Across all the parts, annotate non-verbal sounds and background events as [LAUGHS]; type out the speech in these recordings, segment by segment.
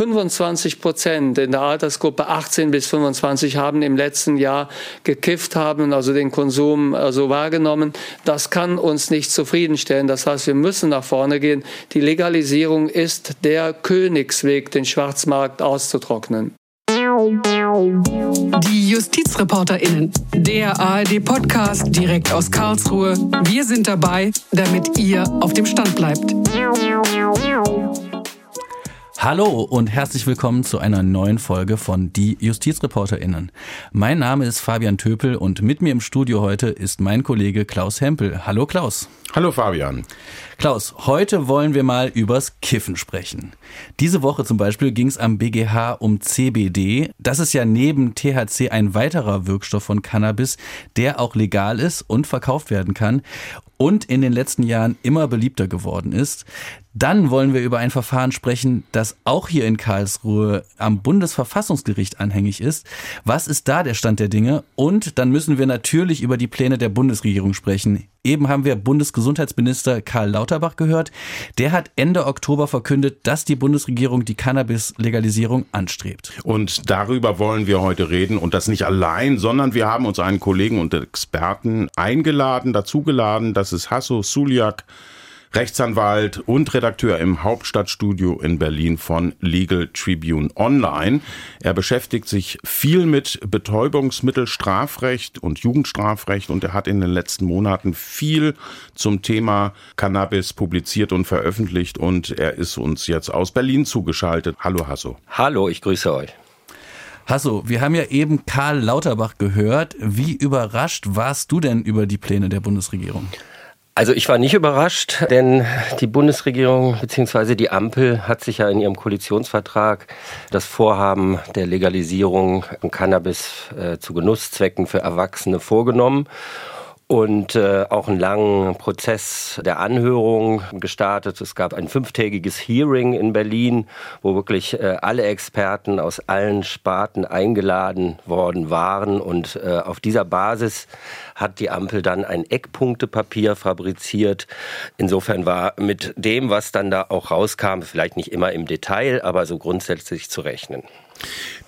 25 Prozent in der Altersgruppe 18 bis 25 haben im letzten Jahr gekifft haben, also den Konsum also wahrgenommen. Das kann uns nicht zufriedenstellen. Das heißt, wir müssen nach vorne gehen. Die Legalisierung ist der Königsweg, den Schwarzmarkt auszutrocknen. Die JustizreporterInnen, der ARD-Podcast direkt aus Karlsruhe. Wir sind dabei, damit ihr auf dem Stand bleibt. Hallo und herzlich willkommen zu einer neuen Folge von Die JustizreporterInnen. Mein Name ist Fabian Töpel und mit mir im Studio heute ist mein Kollege Klaus Hempel. Hallo Klaus. Hallo Fabian. Klaus, heute wollen wir mal übers Kiffen sprechen. Diese Woche zum Beispiel ging es am BGH um CBD. Das ist ja neben THC ein weiterer Wirkstoff von Cannabis, der auch legal ist und verkauft werden kann und in den letzten Jahren immer beliebter geworden ist. Dann wollen wir über ein Verfahren sprechen, das auch hier in Karlsruhe am Bundesverfassungsgericht anhängig ist. Was ist da der Stand der Dinge? Und dann müssen wir natürlich über die Pläne der Bundesregierung sprechen. Eben haben wir Bundesgesundheitsminister Karl Lauterbach gehört. Der hat Ende Oktober verkündet, dass die Bundesregierung die Cannabis-Legalisierung anstrebt. Und darüber wollen wir heute reden. Und das nicht allein, sondern wir haben uns einen Kollegen und Experten eingeladen, dazugeladen. Das ist Hasso Suliak Rechtsanwalt und Redakteur im Hauptstadtstudio in Berlin von Legal Tribune Online. Er beschäftigt sich viel mit Betäubungsmittelstrafrecht und Jugendstrafrecht und er hat in den letzten Monaten viel zum Thema Cannabis publiziert und veröffentlicht und er ist uns jetzt aus Berlin zugeschaltet. Hallo Hasso. Hallo, ich grüße euch. Hasso, wir haben ja eben Karl Lauterbach gehört. Wie überrascht warst du denn über die Pläne der Bundesregierung? Also ich war nicht überrascht, denn die Bundesregierung bzw. die Ampel hat sich ja in ihrem Koalitionsvertrag das Vorhaben der Legalisierung von Cannabis äh, zu Genusszwecken für Erwachsene vorgenommen und äh, auch einen langen Prozess der Anhörung gestartet. Es gab ein fünftägiges Hearing in Berlin, wo wirklich äh, alle Experten aus allen Sparten eingeladen worden waren. Und äh, auf dieser Basis hat die Ampel dann ein Eckpunktepapier fabriziert. Insofern war mit dem, was dann da auch rauskam, vielleicht nicht immer im Detail, aber so grundsätzlich zu rechnen.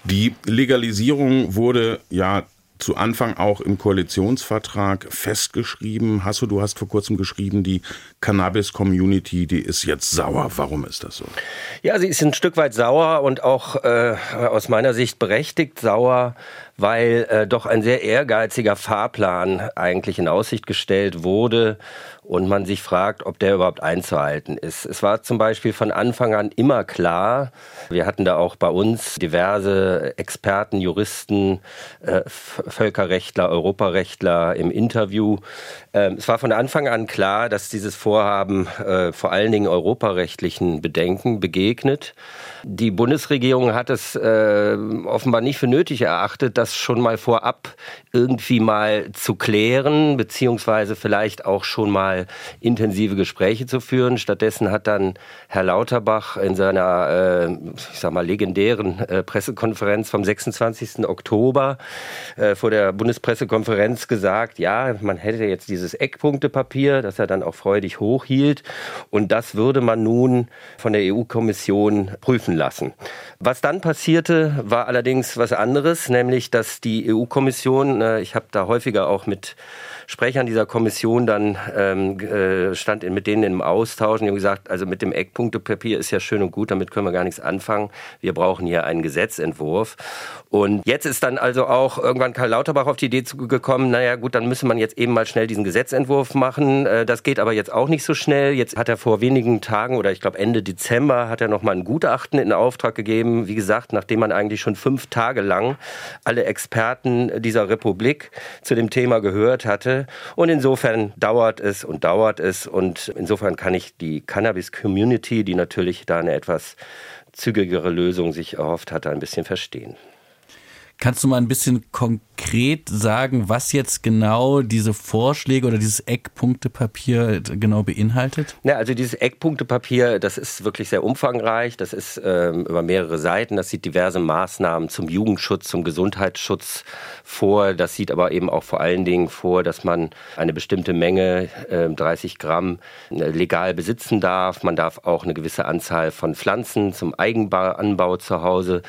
Die Legalisierung wurde ja zu Anfang auch im Koalitionsvertrag festgeschrieben. Hasso, du hast vor kurzem geschrieben, die Cannabis-Community, die ist jetzt sauer. Warum ist das so? Ja, sie ist ein Stück weit sauer und auch äh, aus meiner Sicht berechtigt sauer, weil äh, doch ein sehr ehrgeiziger Fahrplan eigentlich in Aussicht gestellt wurde und man sich fragt, ob der überhaupt einzuhalten ist. Es war zum Beispiel von Anfang an immer klar, wir hatten da auch bei uns diverse Experten, Juristen, äh, Völkerrechtler, Europarechtler im Interview. Ähm, es war von Anfang an klar, dass dieses Vorhaben äh, vor allen Dingen europarechtlichen Bedenken begegnet. Die Bundesregierung hat es äh, offenbar nicht für nötig erachtet, das schon mal vorab irgendwie mal zu klären, beziehungsweise vielleicht auch schon mal intensive Gespräche zu führen. Stattdessen hat dann Herr Lauterbach in seiner, äh, ich sag mal, legendären äh, Pressekonferenz vom 26. Oktober äh, vor der Bundespressekonferenz gesagt, ja, man hätte jetzt dieses Eckpunktepapier, das er dann auch freudig hochhielt, und das würde man nun von der EU-Kommission prüfen lassen. Was dann passierte, war allerdings was anderes, nämlich dass die EU-Kommission, äh, ich habe da häufiger auch mit Sprechern dieser Kommission dann ähm, äh, stand mit denen im Austausch und die haben gesagt, also mit dem Eckpunktepapier ist ja schön und gut, damit können wir gar nichts anfangen. Wir brauchen hier einen Gesetzentwurf. Und jetzt ist dann also auch irgendwann Karl Lauterbach auf die Idee gekommen, naja gut, dann müsse man jetzt eben mal schnell diesen Gesetzentwurf machen. Äh, das geht aber jetzt auch nicht so schnell. Jetzt hat er vor wenigen Tagen oder ich glaube Ende Dezember hat er nochmal ein Gutachten in Auftrag gegeben. Wie gesagt, nachdem man eigentlich schon fünf Tage lang alle Experten dieser Republik zu dem Thema gehört hatte, und insofern dauert es und dauert es. Und insofern kann ich die Cannabis-Community, die natürlich da eine etwas zügigere Lösung sich erhofft hatte, ein bisschen verstehen. Kannst du mal ein bisschen konkret sagen, was jetzt genau diese Vorschläge oder dieses Eckpunktepapier genau beinhaltet? Ja, also dieses Eckpunktepapier, das ist wirklich sehr umfangreich. Das ist ähm, über mehrere Seiten. Das sieht diverse Maßnahmen zum Jugendschutz, zum Gesundheitsschutz vor. Das sieht aber eben auch vor allen Dingen vor, dass man eine bestimmte Menge, äh, 30 Gramm, legal besitzen darf. Man darf auch eine gewisse Anzahl von Pflanzen zum Eigenanbau zu Hause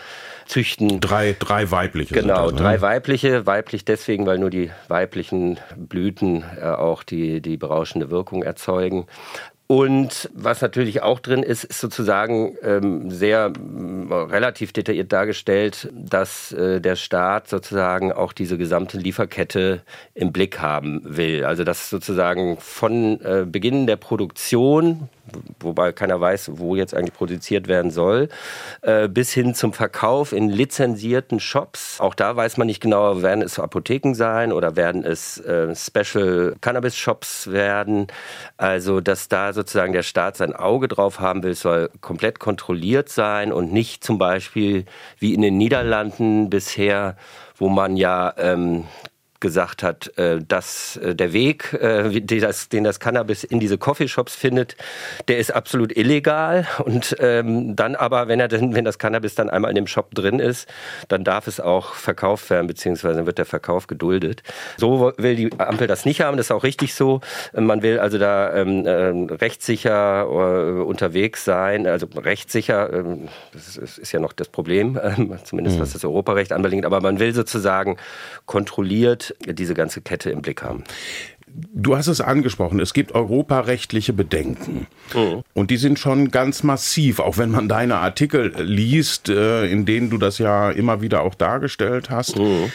züchten. Drei, drei weibliche. Genau, das, ne? drei weibliche. Weiblich deswegen, weil nur die weiblichen Blüten äh, auch die, die berauschende Wirkung erzeugen. Und was natürlich auch drin ist, ist sozusagen ähm, sehr äh, relativ detailliert dargestellt, dass äh, der Staat sozusagen auch diese gesamte Lieferkette im Blick haben will. Also dass sozusagen von äh, Beginn der Produktion wobei keiner weiß, wo jetzt eigentlich produziert werden soll, äh, bis hin zum Verkauf in lizenzierten Shops. Auch da weiß man nicht genau, werden es Apotheken sein oder werden es äh, Special Cannabis Shops werden. Also, dass da sozusagen der Staat sein Auge drauf haben will, soll komplett kontrolliert sein und nicht zum Beispiel wie in den Niederlanden bisher wo man ja ähm, gesagt hat, äh, dass äh, der Weg, äh, den das, Cannabis in diese Coffeeshops findet, der ist absolut illegal. Und ähm, dann aber, wenn er denn, wenn das Cannabis dann einmal in dem Shop drin ist, dann darf es auch verkauft werden, beziehungsweise wird der Verkauf geduldet. So will die Ampel das nicht haben, das ist auch richtig so. Man will also da ähm, äh, rechtssicher unterwegs sein, also rechtssicher, das ist, ja noch das Problem, ähm, [LAUGHS] zumindest was mhm. das Europarecht anbelangt, aber man will sozusagen kontrolliert diese ganze Kette im Blick haben. Du hast es angesprochen, es gibt europarechtliche Bedenken. Mhm. Und die sind schon ganz massiv, auch wenn man deine Artikel liest, äh, in denen du das ja immer wieder auch dargestellt hast. Mhm.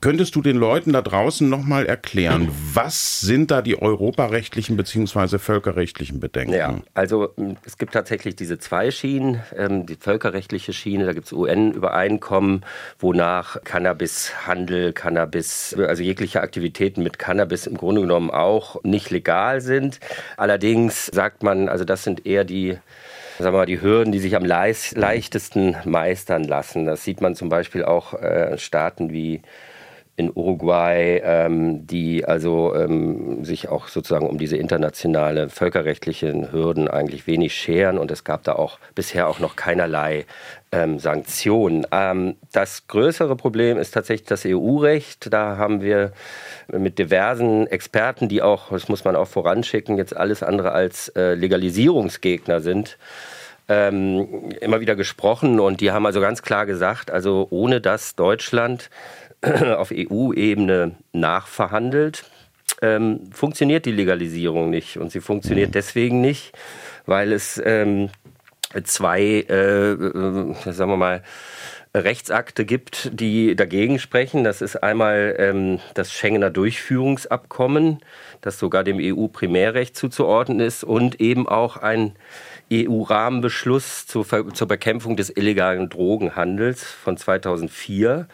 Könntest du den Leuten da draußen nochmal erklären, was sind da die europarechtlichen bzw. völkerrechtlichen Bedenken? Ja, also hm, es gibt tatsächlich diese zwei Schienen. Ähm, die völkerrechtliche Schiene, da gibt es UN-Übereinkommen, wonach Cannabishandel, Cannabis, also jegliche Aktivitäten mit Cannabis im Grunde genommen auch nicht legal sind. Allerdings sagt man, also das sind eher die sagen wir mal, die Hürden, die sich am leichtesten meistern lassen. Das sieht man zum Beispiel auch äh, Staaten wie in Uruguay, ähm, die also ähm, sich auch sozusagen um diese internationale völkerrechtlichen Hürden eigentlich wenig scheren und es gab da auch bisher auch noch keinerlei ähm, Sanktionen. Ähm, das größere Problem ist tatsächlich das EU-Recht. Da haben wir mit diversen Experten, die auch, das muss man auch voranschicken, jetzt alles andere als äh, Legalisierungsgegner sind, ähm, immer wieder gesprochen und die haben also ganz klar gesagt, also ohne dass Deutschland [CLEARS THROAT] auf EU-Ebene nachverhandelt, ähm, funktioniert die Legalisierung nicht. Und sie funktioniert mhm. deswegen nicht, weil es ähm, zwei, äh, äh, sagen wir mal, Rechtsakte gibt, die dagegen sprechen. Das ist einmal ähm, das Schengener Durchführungsabkommen, das sogar dem EU-Primärrecht zuzuordnen ist, und eben auch ein EU-Rahmenbeschluss zur, zur Bekämpfung des illegalen Drogenhandels von 2004.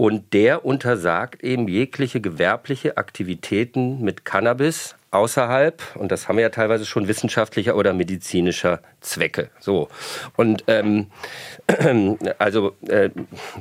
Und der untersagt eben jegliche gewerbliche Aktivitäten mit Cannabis außerhalb, und das haben wir ja teilweise schon wissenschaftlicher oder medizinischer Zwecke. So. Und ähm, [CLEARS THROAT] also äh,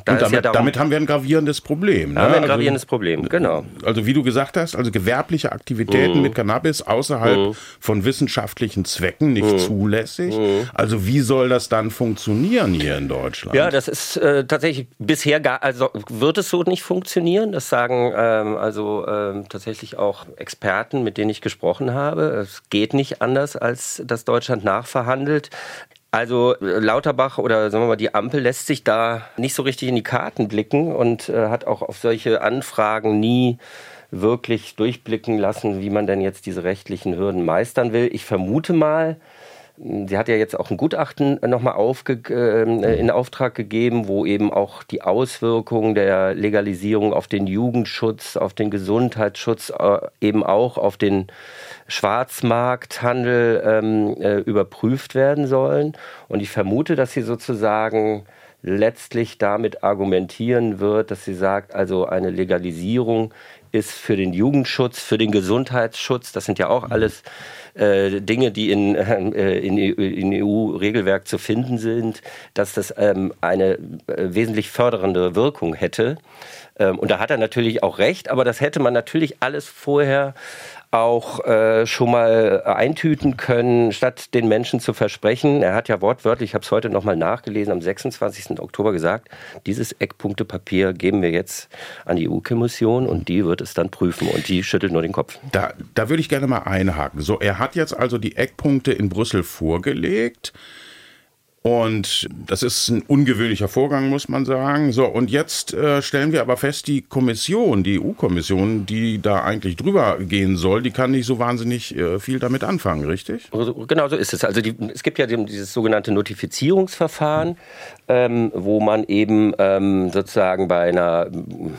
da und damit, ja darum, damit haben wir ein gravierendes Problem. Ne? Haben wir ein also, gravierendes also, Problem, genau. Also wie du gesagt hast, also gewerbliche Aktivitäten mm. mit Cannabis außerhalb mm. von wissenschaftlichen Zwecken nicht mm. zulässig. Mhm. Also wie soll das dann funktionieren hier in Deutschland? Ja, das ist äh, tatsächlich bisher gar, also wird es so nicht funktionieren. Das sagen ähm, also ähm, tatsächlich auch Experten, mit denen ich gesprochen habe. Es geht nicht anders, als dass Deutschland nachverhandelt. Also Lauterbach oder sagen wir mal die Ampel lässt sich da nicht so richtig in die Karten blicken und äh, hat auch auf solche Anfragen nie wirklich durchblicken lassen, wie man denn jetzt diese rechtlichen Hürden meistern will. Ich vermute mal, Sie hat ja jetzt auch ein Gutachten nochmal äh, in Auftrag gegeben, wo eben auch die Auswirkungen der Legalisierung auf den Jugendschutz, auf den Gesundheitsschutz, äh, eben auch auf den Schwarzmarkthandel ähm, äh, überprüft werden sollen. Und ich vermute, dass sie sozusagen letztlich damit argumentieren wird, dass sie sagt, also eine Legalisierung ist für den Jugendschutz, für den Gesundheitsschutz. Das sind ja auch alles äh, Dinge, die in, äh, in, in EU-Regelwerk zu finden sind, dass das ähm, eine äh, wesentlich fördernde Wirkung hätte. Ähm, und da hat er natürlich auch recht, aber das hätte man natürlich alles vorher auch äh, schon mal eintüten können, statt den Menschen zu versprechen. Er hat ja wortwörtlich, ich habe es heute nochmal nachgelesen, am 26. Oktober gesagt, dieses Eckpunktepapier geben wir jetzt an die EU-Kommission und die wird es dann prüfen und die schüttelt nur den Kopf. Da, da würde ich gerne mal einhaken. So, er hat jetzt also die Eckpunkte in Brüssel vorgelegt. Und das ist ein ungewöhnlicher Vorgang, muss man sagen. So, und jetzt äh, stellen wir aber fest, die Kommission, die EU-Kommission, die da eigentlich drüber gehen soll, die kann nicht so wahnsinnig äh, viel damit anfangen, richtig? Genau so ist es. Also die, es gibt ja dieses sogenannte Notifizierungsverfahren, ähm, wo man eben ähm, sozusagen bei einer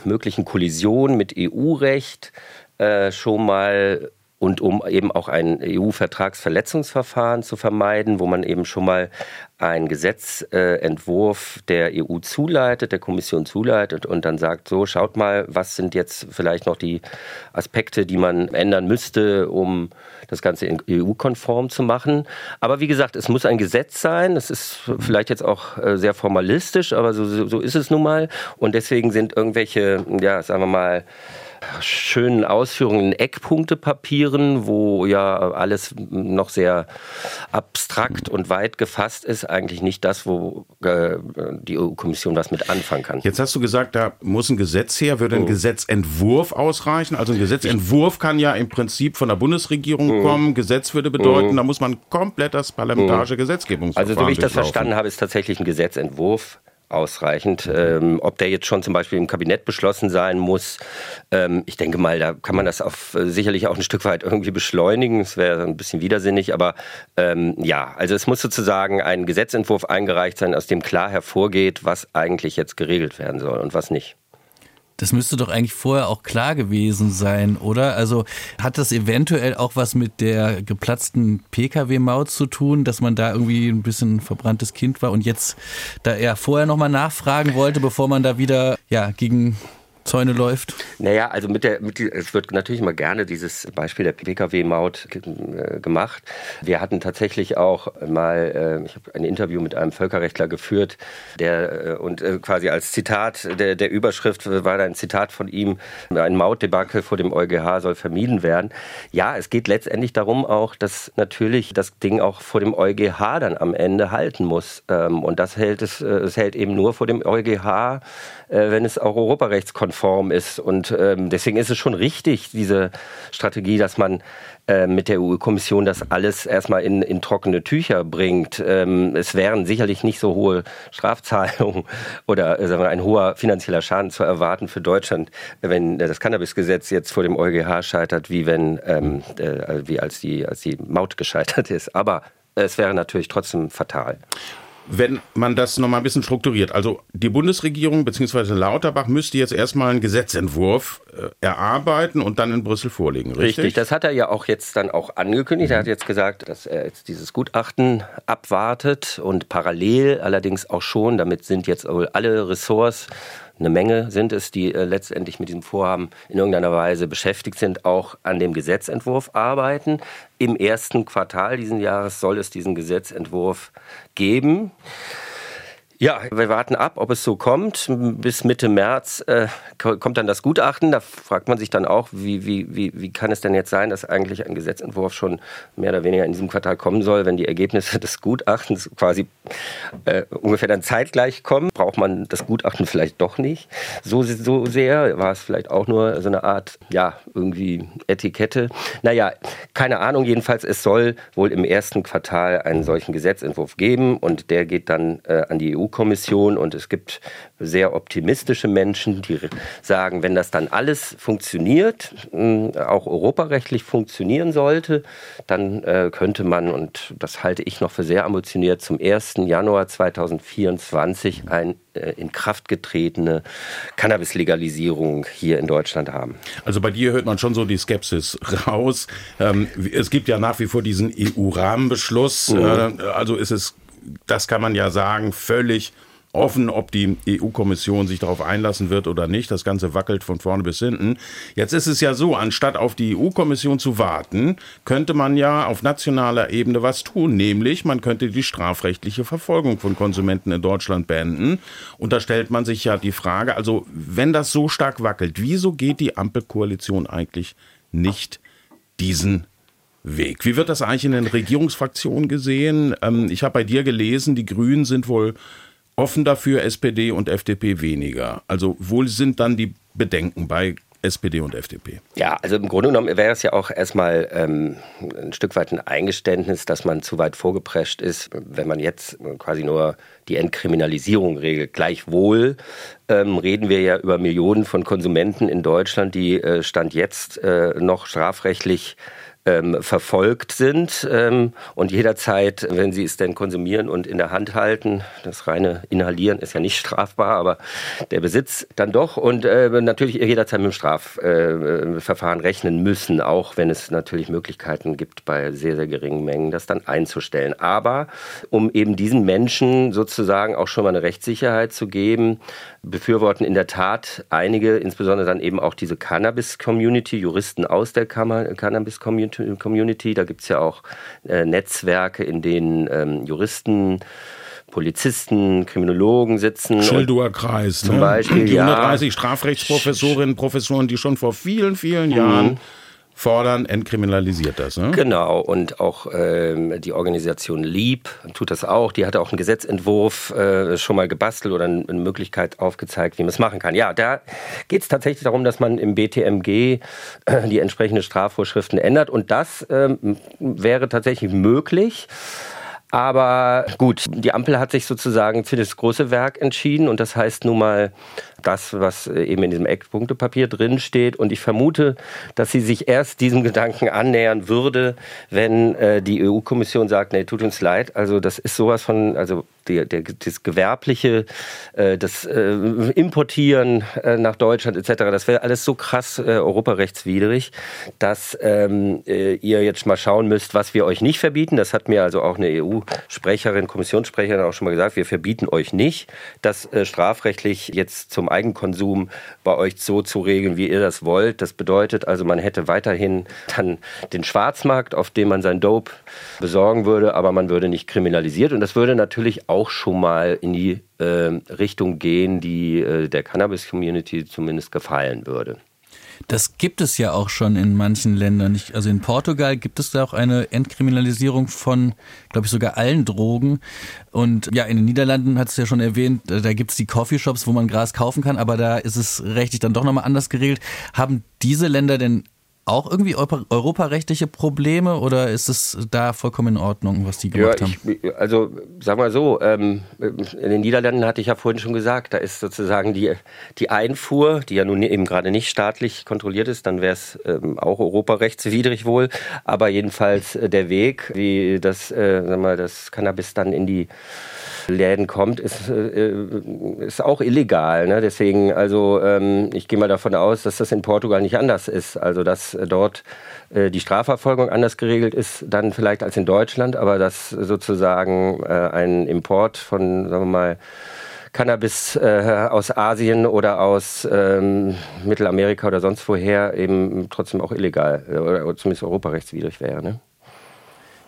möglichen Kollision mit EU-Recht äh, schon mal und um eben auch ein EU-Vertragsverletzungsverfahren zu vermeiden, wo man eben schon mal einen Gesetzentwurf der EU zuleitet, der Kommission zuleitet und dann sagt, so schaut mal, was sind jetzt vielleicht noch die Aspekte, die man ändern müsste, um das Ganze EU-konform zu machen. Aber wie gesagt, es muss ein Gesetz sein. Es ist vielleicht jetzt auch äh, sehr formalistisch, aber so, so ist es nun mal. Und deswegen sind irgendwelche, ja, sagen wir mal, schönen Ausführungen in Eckpunktepapieren, wo ja alles noch sehr abstrakt und weit gefasst ist, eigentlich nicht das, wo äh, die EU-Kommission was mit anfangen kann. Jetzt hast du gesagt, da muss ein Gesetz her. Würde ein oh. Gesetzentwurf ausreichen? Also ein Gesetzentwurf kann ja im Prinzip von der Bundesregierung oh. kommen. Gesetz würde bedeuten, oh. da muss man komplett das parlamentarische Gesetzgebungsverfahren Also so wie ich das verstanden habe, ist tatsächlich ein Gesetzentwurf ausreichend. Ähm, ob der jetzt schon zum Beispiel im Kabinett beschlossen sein muss, ähm, ich denke mal, da kann man das auf, äh, sicherlich auch ein Stück weit irgendwie beschleunigen. Es wäre ein bisschen widersinnig, aber ähm, ja, also es muss sozusagen ein Gesetzentwurf eingereicht sein, aus dem klar hervorgeht, was eigentlich jetzt geregelt werden soll und was nicht. Das müsste doch eigentlich vorher auch klar gewesen sein, oder? Also hat das eventuell auch was mit der geplatzten Pkw-Maut zu tun, dass man da irgendwie ein bisschen verbranntes Kind war und jetzt da eher vorher nochmal nachfragen wollte, bevor man da wieder ja gegen Zäune läuft? Naja, also mit der, mit, es wird natürlich immer gerne dieses Beispiel der Pkw-Maut äh, gemacht. Wir hatten tatsächlich auch mal, äh, ich habe ein Interview mit einem Völkerrechtler geführt, der äh, und quasi als Zitat der, der Überschrift war da ein Zitat von ihm: Ein Mautdebakel vor dem EuGH soll vermieden werden. Ja, es geht letztendlich darum auch, dass natürlich das Ding auch vor dem EuGH dann am Ende halten muss. Ähm, und das hält es, es hält eben nur vor dem EuGH, wenn es auch europarechtskonform ist. Und ähm, deswegen ist es schon richtig, diese Strategie, dass man äh, mit der EU-Kommission das alles erstmal in, in trockene Tücher bringt. Ähm, es wären sicherlich nicht so hohe Strafzahlungen [LAUGHS] oder äh, ein hoher finanzieller Schaden zu erwarten für Deutschland, wenn das Cannabisgesetz jetzt vor dem EuGH scheitert, wie wenn ähm, äh, wie als die als die Maut gescheitert [LAUGHS] ist. Aber es wäre natürlich trotzdem fatal wenn man das nochmal ein bisschen strukturiert. Also die Bundesregierung bzw. Lauterbach müsste jetzt erstmal einen Gesetzentwurf äh, erarbeiten und dann in Brüssel vorlegen, richtig? Richtig, das hat er ja auch jetzt dann auch angekündigt. Mhm. Er hat jetzt gesagt, dass er jetzt dieses Gutachten abwartet und parallel allerdings auch schon, damit sind jetzt alle Ressorts eine Menge sind es, die äh, letztendlich mit diesem Vorhaben in irgendeiner Weise beschäftigt sind, auch an dem Gesetzentwurf arbeiten. Im ersten Quartal dieses Jahres soll es diesen Gesetzentwurf geben. Ja, wir warten ab, ob es so kommt. Bis Mitte März äh, kommt dann das Gutachten. Da fragt man sich dann auch, wie, wie, wie, wie kann es denn jetzt sein, dass eigentlich ein Gesetzentwurf schon mehr oder weniger in diesem Quartal kommen soll, wenn die Ergebnisse des Gutachtens quasi äh, ungefähr dann zeitgleich kommen? Braucht man das Gutachten vielleicht doch nicht so, so sehr? War es vielleicht auch nur so eine Art, ja, irgendwie Etikette? Naja, keine Ahnung. Jedenfalls, es soll wohl im ersten Quartal einen solchen Gesetzentwurf geben und der geht dann äh, an die EU EU-Kommission und es gibt sehr optimistische Menschen, die sagen, wenn das dann alles funktioniert, auch europarechtlich funktionieren sollte, dann äh, könnte man, und das halte ich noch für sehr ambitioniert, zum 1. Januar 2024 ein äh, in Kraft getretene Cannabis-Legalisierung hier in Deutschland haben. Also bei dir hört man schon so die Skepsis raus. Ähm, es gibt ja nach wie vor diesen EU-Rahmenbeschluss. Mhm. Äh, also ist es das kann man ja sagen, völlig offen, ob die EU-Kommission sich darauf einlassen wird oder nicht. Das Ganze wackelt von vorne bis hinten. Jetzt ist es ja so, anstatt auf die EU-Kommission zu warten, könnte man ja auf nationaler Ebene was tun. Nämlich, man könnte die strafrechtliche Verfolgung von Konsumenten in Deutschland beenden. Und da stellt man sich ja die Frage, also wenn das so stark wackelt, wieso geht die Ampelkoalition eigentlich nicht diesen Weg. Wie wird das eigentlich in den Regierungsfraktionen gesehen? Ähm, ich habe bei dir gelesen, die Grünen sind wohl offen dafür, SPD und FDP weniger. Also wohl sind dann die Bedenken bei SPD und FDP. Ja, also im Grunde genommen wäre es ja auch erstmal ähm, ein Stück weit ein Eingeständnis, dass man zu weit vorgeprescht ist, wenn man jetzt quasi nur die Entkriminalisierung regelt. Gleichwohl ähm, reden wir ja über Millionen von Konsumenten in Deutschland, die äh, Stand jetzt äh, noch strafrechtlich ähm, verfolgt sind ähm, und jederzeit, wenn sie es denn konsumieren und in der Hand halten, das reine Inhalieren ist ja nicht strafbar, aber der Besitz dann doch und äh, natürlich jederzeit mit dem Strafverfahren äh, rechnen müssen, auch wenn es natürlich Möglichkeiten gibt, bei sehr, sehr geringen Mengen das dann einzustellen. Aber um eben diesen Menschen sozusagen auch schon mal eine Rechtssicherheit zu geben, befürworten in der Tat einige, insbesondere dann eben auch diese Cannabis-Community, Juristen aus der Cannabis-Community. Da gibt es ja auch äh, Netzwerke, in denen ähm, Juristen Polizisten, Kriminologen sitzen. Schilduer Kreis. Zum ne? Beispiel, die 130 ja. Strafrechtsprofessorinnen, Professoren, die schon vor vielen, vielen Jahren mhm fordern, entkriminalisiert das. Ne? Genau, und auch ähm, die Organisation Lieb tut das auch. Die hat auch einen Gesetzentwurf äh, schon mal gebastelt oder eine Möglichkeit aufgezeigt, wie man es machen kann. Ja, da geht es tatsächlich darum, dass man im BTMG äh, die entsprechenden Strafvorschriften ändert. Und das ähm, wäre tatsächlich möglich. Aber gut, die Ampel hat sich sozusagen für das große Werk entschieden und das heißt nun mal das, was äh, eben in diesem Eckpunktepapier drin steht. Und ich vermute, dass sie sich erst diesem Gedanken annähern würde, wenn äh, die EU-Kommission sagt, nee, tut uns leid. Also das ist sowas von, also der, der, das Gewerbliche, äh, das äh, Importieren äh, nach Deutschland etc., das wäre alles so krass äh, europarechtswidrig, dass ähm, äh, ihr jetzt mal schauen müsst, was wir euch nicht verbieten. Das hat mir also auch eine EU-Sprecherin, Kommissionssprecherin auch schon mal gesagt. Wir verbieten euch nicht, das strafrechtlich jetzt zum Eigenkonsum bei euch so zu regeln, wie ihr das wollt. Das bedeutet also, man hätte weiterhin dann den Schwarzmarkt, auf dem man sein Dope besorgen würde, aber man würde nicht kriminalisiert. Und das würde natürlich auch schon mal in die äh, Richtung gehen, die äh, der Cannabis-Community zumindest gefallen würde. Das gibt es ja auch schon in manchen Ländern. Also in Portugal gibt es da auch eine Entkriminalisierung von, glaube ich, sogar allen Drogen. Und ja, in den Niederlanden hat es ja schon erwähnt, da gibt es die Coffeeshops, wo man Gras kaufen kann, aber da ist es rechtlich dann doch nochmal anders geregelt. Haben diese Länder denn auch irgendwie europarechtliche Probleme oder ist es da vollkommen in Ordnung, was die gemacht ja, ich, haben? Also sagen wir so, ähm, in den Niederlanden hatte ich ja vorhin schon gesagt, da ist sozusagen die, die Einfuhr, die ja nun eben gerade nicht staatlich kontrolliert ist, dann wäre es ähm, auch europarechtswidrig wohl, aber jedenfalls äh, der Weg, wie das, äh, sagen wir, das Cannabis dann in die Läden kommt, ist, äh, ist auch illegal. Ne? Deswegen, also ähm, ich gehe mal davon aus, dass das in Portugal nicht anders ist. Also dass dort äh, die Strafverfolgung anders geregelt ist, dann vielleicht als in Deutschland, aber dass sozusagen äh, ein Import von, sagen wir mal, Cannabis äh, aus Asien oder aus ähm, Mittelamerika oder sonst woher eben trotzdem auch illegal äh, oder zumindest europarechtswidrig wäre. Ne?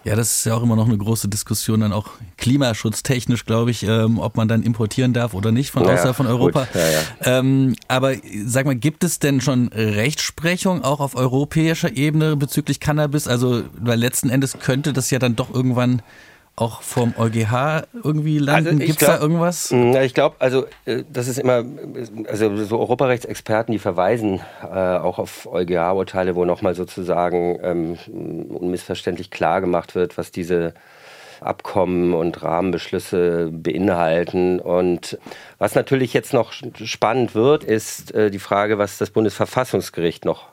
Ja, das ist ja auch immer noch eine große Diskussion, dann auch klimaschutztechnisch, glaube ich, ähm, ob man dann importieren darf oder nicht von außerhalb von Europa. Ja, ja. Ähm, aber sag mal, gibt es denn schon Rechtsprechung auch auf europäischer Ebene bezüglich Cannabis? Also, weil letzten Endes könnte das ja dann doch irgendwann auch vom EuGH irgendwie landen? Also Gibt es da irgendwas? Mm, ich glaube, also äh, das ist immer, also so Europarechtsexperten, die verweisen äh, auch auf EuGH-Urteile, wo nochmal sozusagen ähm, unmissverständlich klar gemacht wird, was diese Abkommen und Rahmenbeschlüsse beinhalten. Und was natürlich jetzt noch spannend wird, ist äh, die Frage, was das Bundesverfassungsgericht noch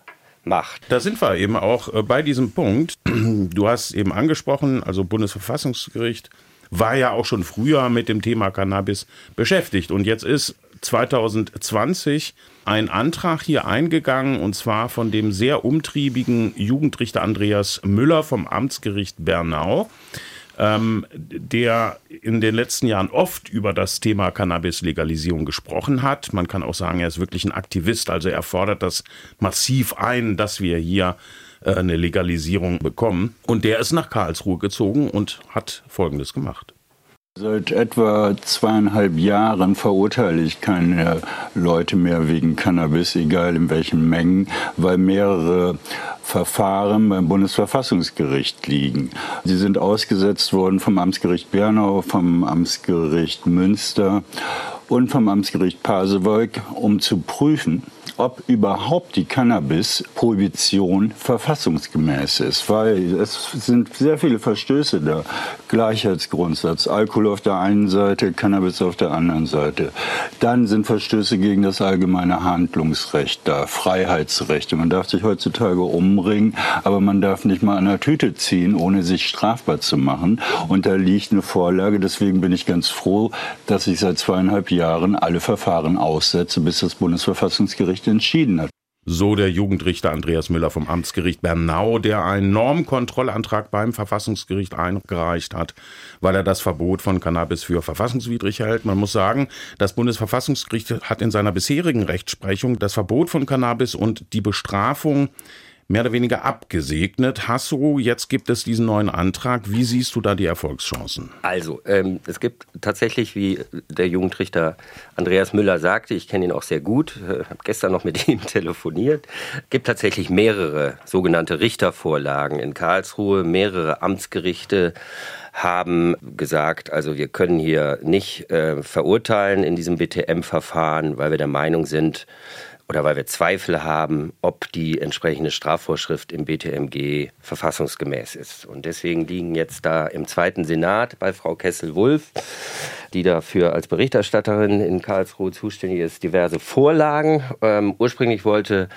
macht. Da sind wir eben auch äh, bei diesem Punkt. [CLEARS THROAT] Du hast eben angesprochen, also Bundesverfassungsgericht war ja auch schon früher mit dem Thema Cannabis beschäftigt. Und jetzt ist 2020 ein Antrag hier eingegangen, und zwar von dem sehr umtriebigen Jugendrichter Andreas Müller vom Amtsgericht Bernau. Ähm, der in den letzten Jahren oft über das Thema Cannabis-Legalisierung gesprochen hat. Man kann auch sagen, er ist wirklich ein Aktivist, also er fordert das massiv ein, dass wir hier äh, eine Legalisierung bekommen. Und der ist nach Karlsruhe gezogen und hat Folgendes gemacht. Seit etwa zweieinhalb Jahren verurteile ich keine Leute mehr wegen Cannabis, egal in welchen Mengen, weil mehrere Verfahren beim Bundesverfassungsgericht liegen. Sie sind ausgesetzt worden vom Amtsgericht Bernau, vom Amtsgericht Münster und vom Amtsgericht Pasewalk, um zu prüfen, ob überhaupt die Cannabis-Prohibition verfassungsgemäß ist, weil es sind sehr viele Verstöße da. Gleichheitsgrundsatz, Alkohol auf der einen Seite, Cannabis auf der anderen Seite. Dann sind Verstöße gegen das allgemeine Handlungsrecht da, Freiheitsrechte. Man darf sich heutzutage umbringen, aber man darf nicht mal an der Tüte ziehen, ohne sich strafbar zu machen. Und da liegt eine Vorlage. Deswegen bin ich ganz froh, dass ich seit zweieinhalb Jahren alle Verfahren aussetze, bis das Bundesverfassungsgericht entschieden hat. So der Jugendrichter Andreas Müller vom Amtsgericht Bernau, der einen Normkontrollantrag beim Verfassungsgericht eingereicht hat, weil er das Verbot von Cannabis für verfassungswidrig hält. Man muss sagen, das Bundesverfassungsgericht hat in seiner bisherigen Rechtsprechung das Verbot von Cannabis und die Bestrafung mehr oder weniger abgesegnet. Hasso, jetzt gibt es diesen neuen Antrag. Wie siehst du da die Erfolgschancen? Also, ähm, es gibt tatsächlich, wie der Jugendrichter Andreas Müller sagte, ich kenne ihn auch sehr gut, äh, habe gestern noch mit [LAUGHS] ihm telefoniert, gibt tatsächlich mehrere sogenannte Richtervorlagen in Karlsruhe, mehrere Amtsgerichte haben gesagt, also wir können hier nicht äh, verurteilen in diesem BTM-Verfahren, weil wir der Meinung sind, oder weil wir Zweifel haben, ob die entsprechende Strafvorschrift im BTMG verfassungsgemäß ist. Und deswegen liegen jetzt da im zweiten Senat bei Frau Kessel-Wulff, die dafür als Berichterstatterin in Karlsruhe zuständig ist, diverse Vorlagen. Ähm, ursprünglich wollte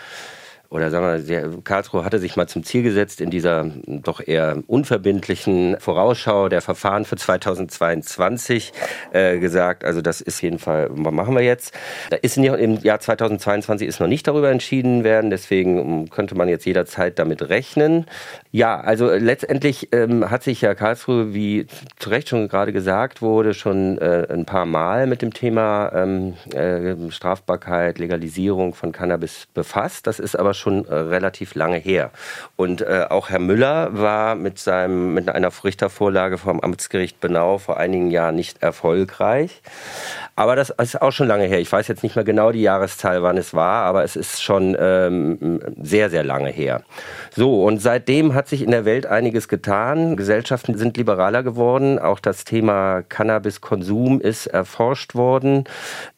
oder sagen wir, Karlsruhe hatte sich mal zum Ziel gesetzt, in dieser doch eher unverbindlichen Vorausschau der Verfahren für 2022 äh, gesagt, also das ist jeden Fall, was machen wir jetzt? Da ist im Jahr 2022 ist noch nicht darüber entschieden werden, deswegen könnte man jetzt jederzeit damit rechnen. Ja, also letztendlich ähm, hat sich ja Karlsruhe, wie zu Recht schon gerade gesagt wurde, schon äh, ein paar Mal mit dem Thema ähm, äh, Strafbarkeit, Legalisierung von Cannabis befasst. Das ist aber schon äh, relativ lange her. Und äh, auch Herr Müller war mit, seinem, mit einer Richtervorlage vom Amtsgericht Benau vor einigen Jahren nicht erfolgreich. Aber das ist auch schon lange her. Ich weiß jetzt nicht mehr genau die Jahreszahl, wann es war, aber es ist schon ähm, sehr, sehr lange her. So, und seitdem hat sich in der Welt einiges getan. Gesellschaften sind liberaler geworden. Auch das Thema Cannabiskonsum ist erforscht worden,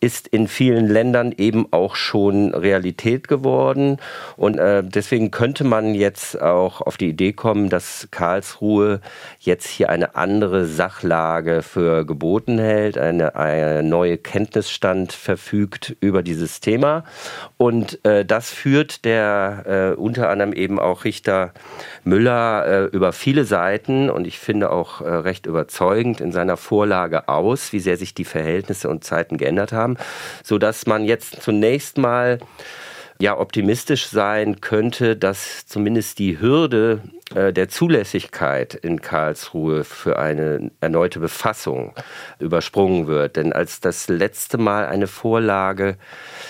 ist in vielen Ländern eben auch schon Realität geworden. Und äh, deswegen könnte man jetzt auch auf die Idee kommen, dass Karlsruhe jetzt hier eine andere Sachlage für geboten hält, eine, eine neue Kenntnisstand verfügt über dieses Thema. Und äh, das führt der äh, unter anderem eben auch Richter Müller äh, über viele Seiten und ich finde auch äh, recht überzeugend in seiner Vorlage aus, wie sehr sich die Verhältnisse und Zeiten geändert haben, sodass man jetzt zunächst mal ja optimistisch sein könnte, dass zumindest die Hürde äh, der Zulässigkeit in Karlsruhe für eine erneute Befassung übersprungen wird. Denn als das letzte Mal eine Vorlage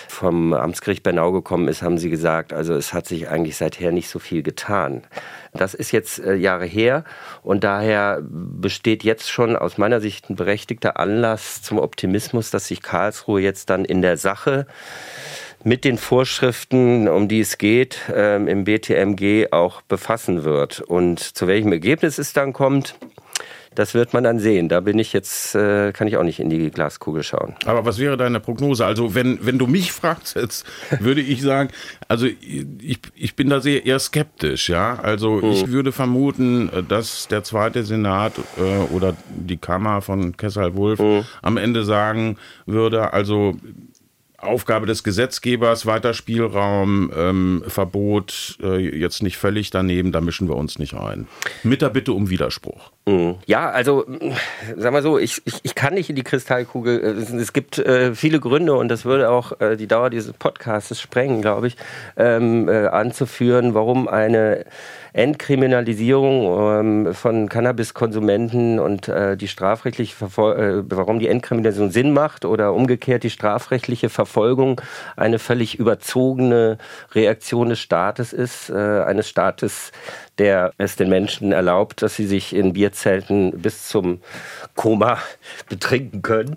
vom Amtsgericht Bernau gekommen ist, haben sie gesagt, also es hat sich eigentlich seither nicht so viel getan. Das ist jetzt äh, Jahre her und daher besteht jetzt schon aus meiner Sicht ein berechtigter Anlass zum Optimismus, dass sich Karlsruhe jetzt dann in der Sache mit den Vorschriften, um die es geht, ähm, im BTMG auch befassen wird. Und zu welchem Ergebnis es dann kommt, das wird man dann sehen. Da bin ich jetzt, äh, kann ich auch nicht in die Glaskugel schauen. Aber was wäre deine Prognose? Also wenn, wenn du mich [LAUGHS] fragst jetzt, würde ich sagen, also ich, ich bin da sehr eher skeptisch, ja. Also mhm. ich würde vermuten, dass der zweite Senat äh, oder die Kammer von Kessel-Wulf mhm. am Ende sagen würde, also Aufgabe des Gesetzgebers, weiter Spielraum, ähm, Verbot, äh, jetzt nicht völlig daneben, da mischen wir uns nicht ein. Mit der Bitte um Widerspruch. Mhm. Ja, also sag mal so, ich, ich, ich kann nicht in die Kristallkugel. Äh, es gibt äh, viele Gründe und das würde auch äh, die Dauer dieses Podcasts sprengen, glaube ich, ähm, äh, anzuführen, warum eine Entkriminalisierung ähm, von Cannabiskonsumenten und äh, die strafrechtliche Verfol äh, warum die Entkriminalisierung Sinn macht oder umgekehrt die strafrechtliche Verfolgung eine völlig überzogene Reaktion des Staates ist, äh, eines Staates, der es den Menschen erlaubt, dass sie sich in Bierzelten bis zum Koma [LAUGHS] betrinken können,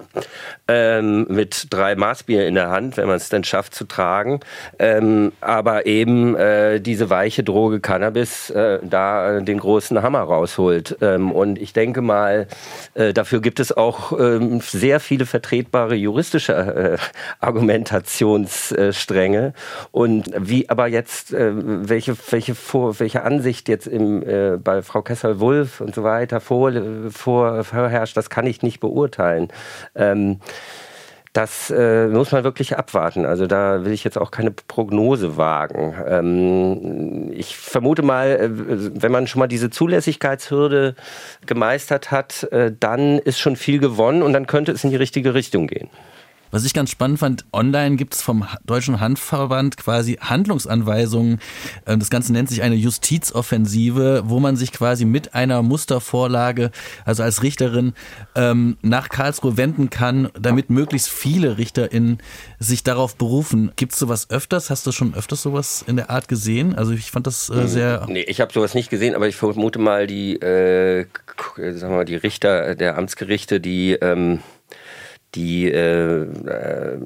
ähm, mit drei Maßbier in der Hand, wenn man es denn schafft zu tragen. Ähm, aber eben äh, diese weiche Droge Cannabis äh, da den großen Hammer rausholt. Ähm, und ich denke mal, äh, dafür gibt es auch ähm, sehr viele vertretbare juristische äh, Argumentationsstränge. Und wie aber jetzt, äh, welche, welche, vor, welche Ansicht jetzt im, äh, bei Frau Kessel-Wulff und so weiter vor, vor, vorherrscht, das kann ich nicht beurteilen. Ähm, das äh, muss man wirklich abwarten. Also da will ich jetzt auch keine Prognose wagen. Ähm, ich vermute mal, äh, wenn man schon mal diese Zulässigkeitshürde gemeistert hat, äh, dann ist schon viel gewonnen und dann könnte es in die richtige Richtung gehen. Was ich ganz spannend fand, online gibt es vom Deutschen Handverband quasi Handlungsanweisungen. Ähm, das Ganze nennt sich eine Justizoffensive, wo man sich quasi mit einer Mustervorlage, also als Richterin, ähm, nach Karlsruhe wenden kann, damit möglichst viele RichterInnen sich darauf berufen. Gibt es sowas öfters? Hast du schon öfters sowas in der Art gesehen? Also ich fand das äh, hm, sehr. Nee, ich habe sowas nicht gesehen, aber ich vermute mal, die, äh, sagen wir mal, die Richter der Amtsgerichte, die ähm die äh, äh,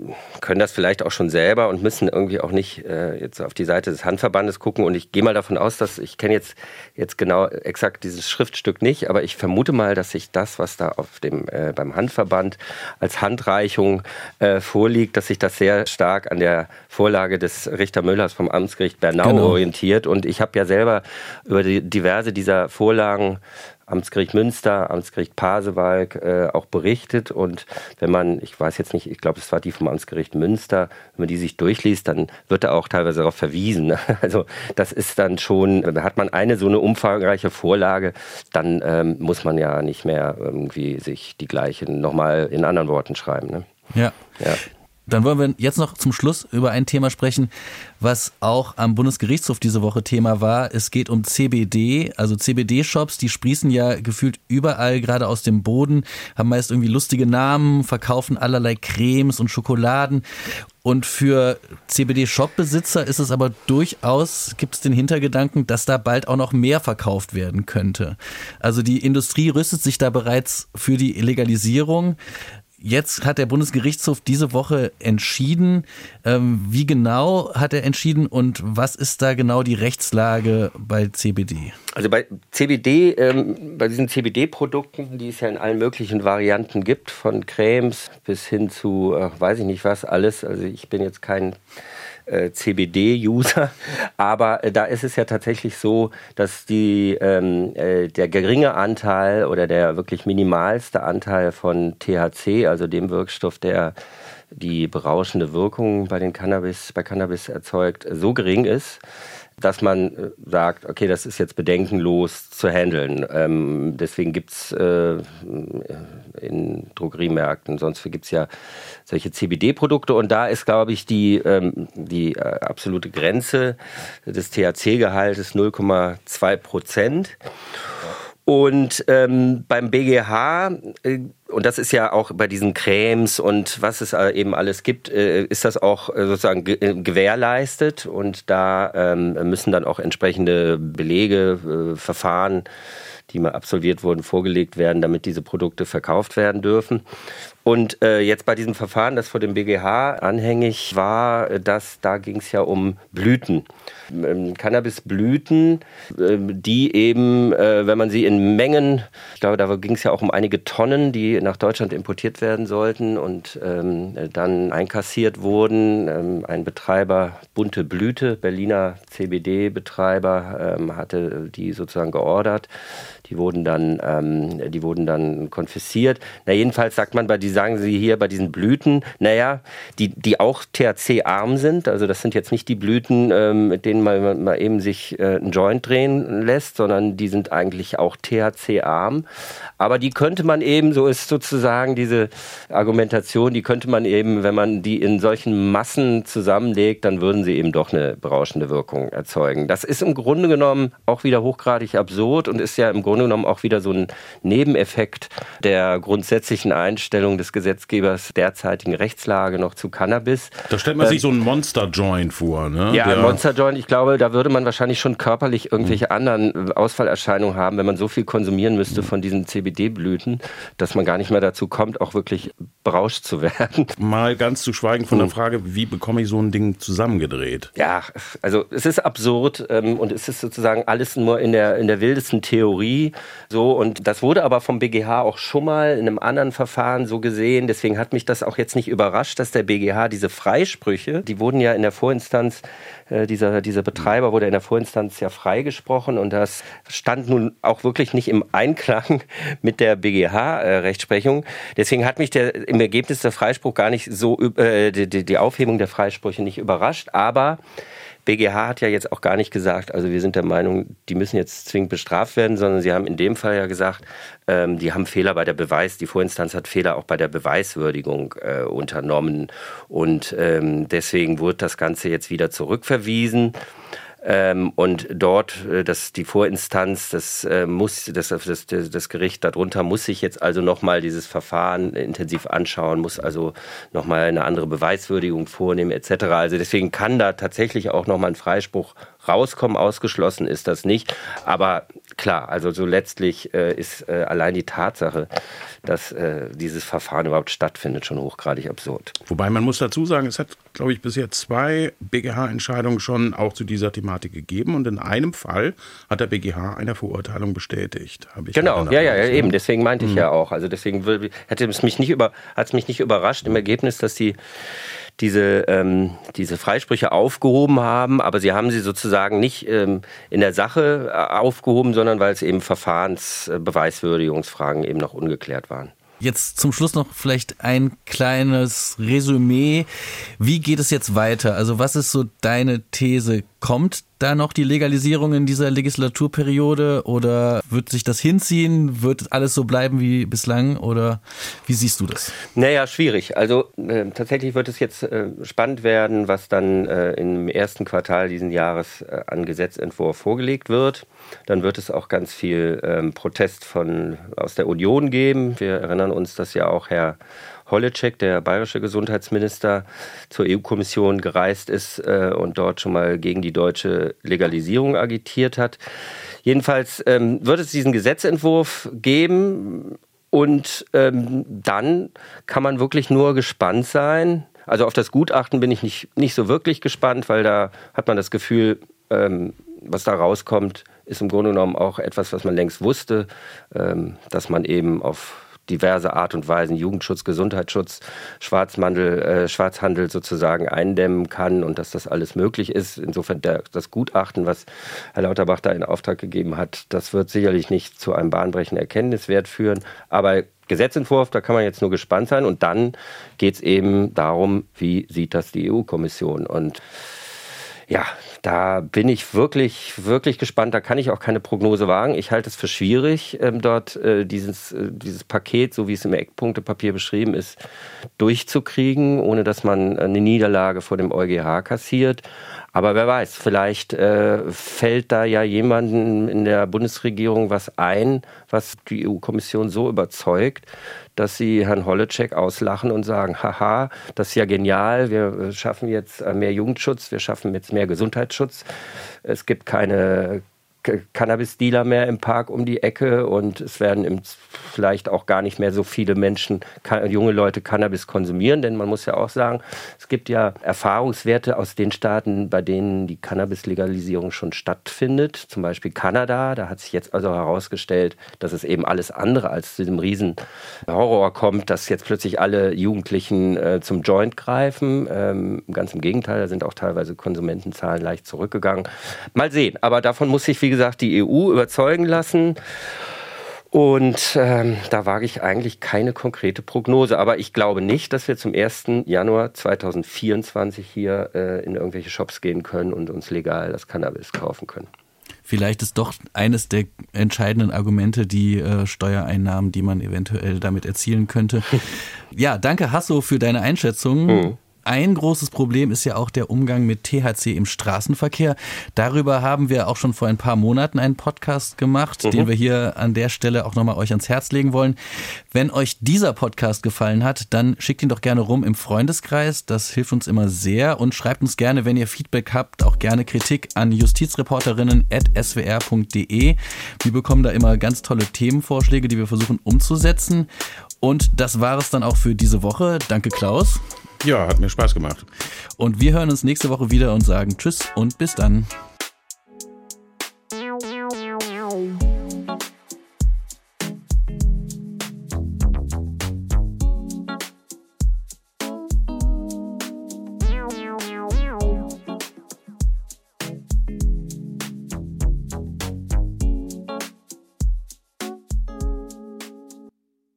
können das vielleicht auch schon selber und müssen irgendwie auch nicht äh, jetzt auf die Seite des Handverbandes gucken. Und ich gehe mal davon aus, dass ich kenne jetzt jetzt genau exakt dieses Schriftstück nicht, aber ich vermute mal, dass sich das, was da auf dem äh, beim Handverband als Handreichung äh, vorliegt, dass sich das sehr stark an der Vorlage des Richter Müllers vom Amtsgericht Bernau genau. orientiert. Und ich habe ja selber über die, diverse dieser Vorlagen Amtsgericht Münster, Amtsgericht Pasewalk äh, auch berichtet. Und wenn man, ich weiß jetzt nicht, ich glaube, es war die vom Amtsgericht Münster, wenn man die sich durchliest, dann wird da auch teilweise darauf verwiesen. [LAUGHS] Also das ist dann schon, hat man eine so eine umfangreiche Vorlage, dann ähm, muss man ja nicht mehr irgendwie sich die gleichen nochmal in anderen Worten schreiben. Ne? Ja. ja. Dann wollen wir jetzt noch zum Schluss über ein Thema sprechen, was auch am Bundesgerichtshof diese Woche Thema war. Es geht um CBD, also CBD-Shops, die sprießen ja gefühlt überall gerade aus dem Boden, haben meist irgendwie lustige Namen, verkaufen allerlei Cremes und Schokoladen. Und für CBD-Shop-Besitzer ist es aber durchaus, gibt es den Hintergedanken, dass da bald auch noch mehr verkauft werden könnte. Also die Industrie rüstet sich da bereits für die Legalisierung. Jetzt hat der Bundesgerichtshof diese Woche entschieden. Ähm, wie genau hat er entschieden und was ist da genau die Rechtslage bei CBD? Also bei CBD, ähm, bei diesen CBD-Produkten, die es ja in allen möglichen Varianten gibt, von Cremes bis hin zu, äh, weiß ich nicht was, alles. Also ich bin jetzt kein äh, CBD-User. [LAUGHS] Aber äh, da ist es ja tatsächlich so, dass die, ähm, äh, der geringe Anteil oder der wirklich minimalste Anteil von THC, also dem Wirkstoff, der die berauschende Wirkung bei den Cannabis, bei Cannabis erzeugt, so gering ist, dass man äh, sagt, okay, das ist jetzt bedenkenlos zu handeln. Ähm, deswegen gibt es äh, in Drogeriemärkten, sonst gibt es ja solche CBD-Produkte und da ist, glaube ich, die, ähm, die äh, absolute Grenze des THC-Gehaltes 0,2 Prozent. Und ähm, beim BGH, äh, und das ist ja auch bei diesen Cremes und was es äh, eben alles gibt, äh, ist das auch äh, sozusagen ge äh, gewährleistet. Und da ähm, müssen dann auch entsprechende Belege, äh, Verfahren, die mal absolviert wurden, vorgelegt werden, damit diese Produkte verkauft werden dürfen. Und äh, jetzt bei diesem Verfahren, das vor dem BGH anhängig war, äh, das, da ging es ja um Blüten. Ähm, Cannabisblüten, äh, die eben, äh, wenn man sie in Mengen, ich glaube, da ging es ja auch um einige Tonnen, die nach Deutschland importiert werden sollten und ähm, dann einkassiert wurden. Ähm, ein Betreiber, Bunte Blüte, Berliner CBD-Betreiber, ähm, hatte die sozusagen geordert Die wurden dann, ähm, die wurden dann konfisziert. Na jedenfalls sagt man bei die sagen sie hier bei diesen Blüten, naja, die die auch THC-arm sind. Also das sind jetzt nicht die Blüten, ähm, mit denen man mal eben sich äh, einen Joint drehen lässt, sondern die sind eigentlich auch THC-arm. Aber die könnte man eben, so ist sozusagen diese Argumentation, die könnte man eben, wenn man die in solchen Massen zusammenlegt, dann würden sie eben doch eine berauschende Wirkung erzeugen. Das ist im Grunde genommen auch wieder hochgradig absurd und ist ja im Grunde genommen auch wieder so ein Nebeneffekt der grundsätzlichen Einstellung des Gesetzgebers derzeitigen Rechtslage noch zu Cannabis. Da stellt man ähm, sich so einen Monster-Joint vor, ne? Ja, ein Monster-Joint, ich glaube, da würde man wahrscheinlich schon körperlich irgendwelche mhm. anderen Ausfallerscheinungen haben, wenn man so viel konsumieren müsste von diesen CBD-Blüten, dass man gar nicht mehr dazu kommt, auch wirklich berauscht zu [LAUGHS] werden. Mal ganz zu schweigen von der mhm. Frage, wie bekomme ich so ein Ding zusammengedreht? Ja, also es ist absurd ähm, und es ist sozusagen alles nur in der, in der wildesten Theorie so und das wurde aber vom BGH auch schon mal in einem anderen Verfahren so gesehen. Deswegen hat mich das auch jetzt nicht überrascht, dass der BGH diese Freisprüche, die wurden ja in der Vorinstanz äh, dieser, dieser Betreiber wurde in der Vorinstanz ja freigesprochen und das stand nun auch wirklich nicht im Einklang [LAUGHS] mit der BGH-Rechtsprechung. Deswegen hat mich der, im Ergebnis der Freispruch gar nicht so, äh, die, die Aufhebung der Freisprüche nicht überrascht, aber BGH hat ja jetzt auch gar nicht gesagt, also wir sind der Meinung, die müssen jetzt zwingend bestraft werden, sondern sie haben in dem Fall ja gesagt, ähm, die haben Fehler bei der Beweis, die Vorinstanz hat Fehler auch bei der Beweiswürdigung äh, unternommen und ähm, deswegen wurde das Ganze jetzt wieder zurückverwiesen. Ähm, und dort, äh, das, die Vorinstanz, das äh, muss, das, das, das Gericht darunter muss sich jetzt also nochmal dieses Verfahren intensiv anschauen, muss also nochmal eine andere Beweiswürdigung vornehmen, etc. Also deswegen kann da tatsächlich auch nochmal ein Freispruch rauskommen. Ausgeschlossen ist das nicht. Aber klar, also so letztlich äh, ist äh, allein die Tatsache, dass äh, dieses Verfahren überhaupt stattfindet, schon hochgradig absurd. Wobei man muss dazu sagen, es hat, glaube ich, bisher zwei BGH-Entscheidungen schon auch zu dieser Thematik gegeben und in einem Fall hat der BGH eine Verurteilung bestätigt. genau, ja, ja, ja, eben. Deswegen meinte mhm. ich ja auch. Also deswegen hätte es mich nicht über, hat es mich nicht überrascht im Ergebnis, dass die diese, ähm, diese Freisprüche aufgehoben haben, aber sie haben sie sozusagen nicht ähm, in der Sache äh, aufgehoben, sondern weil es eben Verfahrensbeweiswürdigungsfragen eben noch ungeklärt waren. Jetzt zum Schluss noch vielleicht ein kleines Resümee. Wie geht es jetzt weiter? Also was ist so deine These? Kommt da noch die Legalisierung in dieser Legislaturperiode oder wird sich das hinziehen? Wird alles so bleiben wie bislang oder wie siehst du das? Naja, schwierig. Also äh, tatsächlich wird es jetzt äh, spannend werden, was dann äh, im ersten Quartal diesen Jahres äh, an Gesetzentwurf vorgelegt wird. Dann wird es auch ganz viel ähm, Protest von, aus der Union geben. Wir erinnern uns, dass ja auch Herr Holleczek, der bayerische Gesundheitsminister, zur EU-Kommission gereist ist äh, und dort schon mal gegen die deutsche Legalisierung agitiert hat. Jedenfalls ähm, wird es diesen Gesetzentwurf geben und ähm, dann kann man wirklich nur gespannt sein. Also auf das Gutachten bin ich nicht, nicht so wirklich gespannt, weil da hat man das Gefühl, ähm, was da rauskommt, ist im Grunde genommen auch etwas, was man längst wusste, ähm, dass man eben auf diverse Art und Weisen Jugendschutz, Gesundheitsschutz, Schwarzhandel, äh, Schwarzhandel sozusagen eindämmen kann und dass das alles möglich ist. Insofern das Gutachten, was Herr Lauterbach da in Auftrag gegeben hat, das wird sicherlich nicht zu einem bahnbrechenden Erkenntniswert führen. Aber Gesetzentwurf, da kann man jetzt nur gespannt sein. Und dann geht es eben darum, wie sieht das die EU-Kommission. Und ja, da bin ich wirklich, wirklich gespannt. Da kann ich auch keine Prognose wagen. Ich halte es für schwierig, ähm, dort äh, dieses, äh, dieses Paket, so wie es im Eckpunktepapier beschrieben ist, durchzukriegen, ohne dass man eine Niederlage vor dem EuGH kassiert. Aber wer weiß, vielleicht äh, fällt da ja jemanden in der Bundesregierung was ein, was die EU-Kommission so überzeugt, dass sie Herrn Holleczek auslachen und sagen, haha, das ist ja genial, wir schaffen jetzt äh, mehr Jugendschutz, wir schaffen jetzt mehr Gesundheitsschutz. Es gibt keine Cannabis-Dealer mehr im Park um die Ecke und es werden vielleicht auch gar nicht mehr so viele Menschen, junge Leute Cannabis konsumieren, denn man muss ja auch sagen, es gibt ja Erfahrungswerte aus den Staaten, bei denen die Cannabis-Legalisierung schon stattfindet, zum Beispiel Kanada. Da hat sich jetzt also herausgestellt, dass es eben alles andere als zu diesem riesen Horror kommt, dass jetzt plötzlich alle Jugendlichen äh, zum Joint greifen. Ähm, ganz im Gegenteil, da sind auch teilweise Konsumentenzahlen leicht zurückgegangen. Mal sehen, aber davon muss sich, wie wie gesagt, die EU überzeugen lassen. Und ähm, da wage ich eigentlich keine konkrete Prognose. Aber ich glaube nicht, dass wir zum 1. Januar 2024 hier äh, in irgendwelche Shops gehen können und uns legal das Cannabis kaufen können. Vielleicht ist doch eines der entscheidenden Argumente die äh, Steuereinnahmen, die man eventuell damit erzielen könnte. [LAUGHS] ja, danke Hasso für deine Einschätzung. Mhm. Ein großes Problem ist ja auch der Umgang mit THC im Straßenverkehr. Darüber haben wir auch schon vor ein paar Monaten einen Podcast gemacht, mhm. den wir hier an der Stelle auch nochmal euch ans Herz legen wollen. Wenn euch dieser Podcast gefallen hat, dann schickt ihn doch gerne rum im Freundeskreis. Das hilft uns immer sehr und schreibt uns gerne, wenn ihr Feedback habt, auch gerne Kritik an justizreporterinnen.swr.de. Wir bekommen da immer ganz tolle Themenvorschläge, die wir versuchen umzusetzen. Und das war es dann auch für diese Woche. Danke, Klaus. Ja, hat mir Spaß gemacht. Und wir hören uns nächste Woche wieder und sagen Tschüss und bis dann.